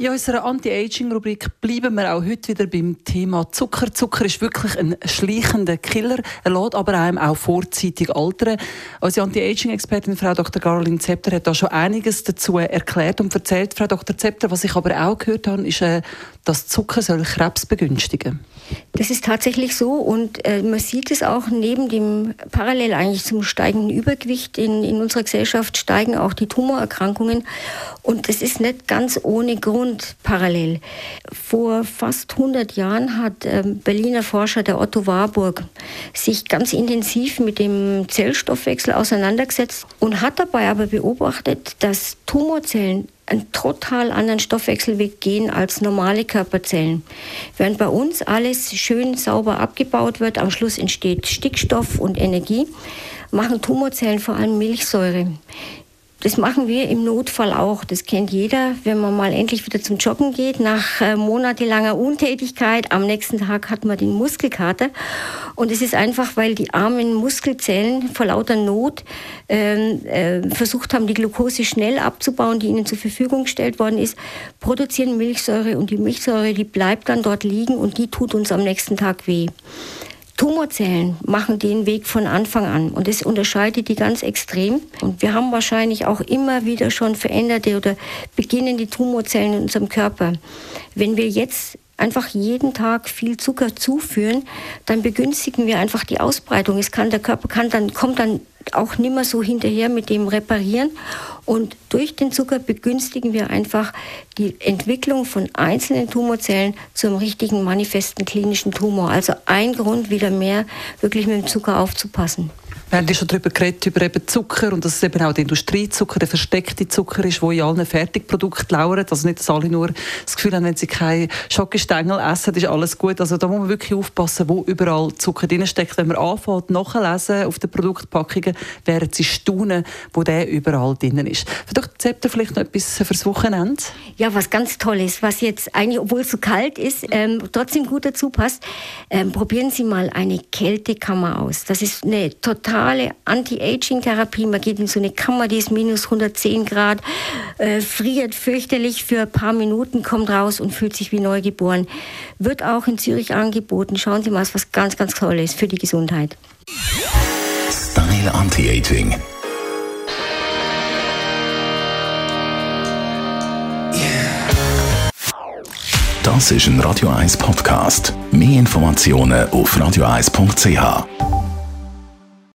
in unserer Anti-Aging-Rubrik bleiben wir auch heute wieder beim Thema Zucker. Zucker ist wirklich ein schleichender Killer. Er lässt aber einem auch vorzeitig altern. Unsere Anti-Aging-Expertin Frau Dr. Caroline Zepter hat da schon einiges dazu erklärt und erzählt. Frau Dr. Zepter, was ich aber auch gehört habe, ist, äh, dass Zucker soll Krebs begünstigen Das ist tatsächlich so und äh, man sieht es auch neben dem parallel eigentlich zum steigenden Übergewicht in, in unserer Gesellschaft steigen auch die Tumorerkrankungen und das ist nicht ganz ohne Grund und parallel. Vor fast 100 Jahren hat äh, Berliner Forscher der Otto Warburg sich ganz intensiv mit dem Zellstoffwechsel auseinandergesetzt und hat dabei aber beobachtet, dass Tumorzellen einen total anderen Stoffwechselweg gehen als normale Körperzellen. Während bei uns alles schön sauber abgebaut wird, am Schluss entsteht Stickstoff und Energie, machen Tumorzellen vor allem Milchsäure. Das machen wir im Notfall auch. Das kennt jeder, wenn man mal endlich wieder zum Joggen geht, nach äh, monatelanger Untätigkeit. Am nächsten Tag hat man den Muskelkater. Und es ist einfach, weil die armen Muskelzellen vor lauter Not ähm, äh, versucht haben, die Glucose schnell abzubauen, die ihnen zur Verfügung gestellt worden ist, produzieren Milchsäure und die Milchsäure, die bleibt dann dort liegen und die tut uns am nächsten Tag weh. Tumorzellen machen den Weg von Anfang an und das unterscheidet die ganz extrem. Und wir haben wahrscheinlich auch immer wieder schon veränderte oder beginnende Tumorzellen in unserem Körper. Wenn wir jetzt einfach jeden Tag viel Zucker zuführen, dann begünstigen wir einfach die Ausbreitung. Es kann der Körper kann dann kommt dann auch nimmer so hinterher mit dem Reparieren und durch den Zucker begünstigen wir einfach die Entwicklung von einzelnen Tumorzellen zum richtigen manifesten klinischen Tumor. Also ein Grund wieder mehr wirklich mit dem Zucker aufzupassen. Wir haben ja schon darüber geredet, über eben Zucker und dass es eben auch der Industriezucker, der versteckte Zucker ist, der in allen Fertigprodukten lauert. Also nicht, dass alle nur das Gefühl haben, wenn sie keine Schokostängel essen, ist alles gut. Also da muss man wirklich aufpassen, wo überall Zucker drinsteckt. Wenn man anfängt, nachlesen auf den Produktpackungen, werden sie staunen, wo der überall drin ist. Vielleicht Zepter vielleicht noch etwas fürs Wochenende? Ja, was ganz toll ist, was jetzt eigentlich, obwohl es so kalt ist, ähm, trotzdem gut dazu passt, ähm, probieren Sie mal eine Kältekammer aus. Das ist eine total totale Anti-Aging-Therapie. Man geht in so eine Kammer, die ist minus 110 Grad, äh, friert fürchterlich für ein paar Minuten, kommt raus und fühlt sich wie neugeboren. Wird auch in Zürich angeboten. Schauen Sie mal, was ganz, ganz toll ist für die Gesundheit. Style Anti-Aging. Das ist ein Radio 1 Podcast. Mehr Informationen auf radio1.ch.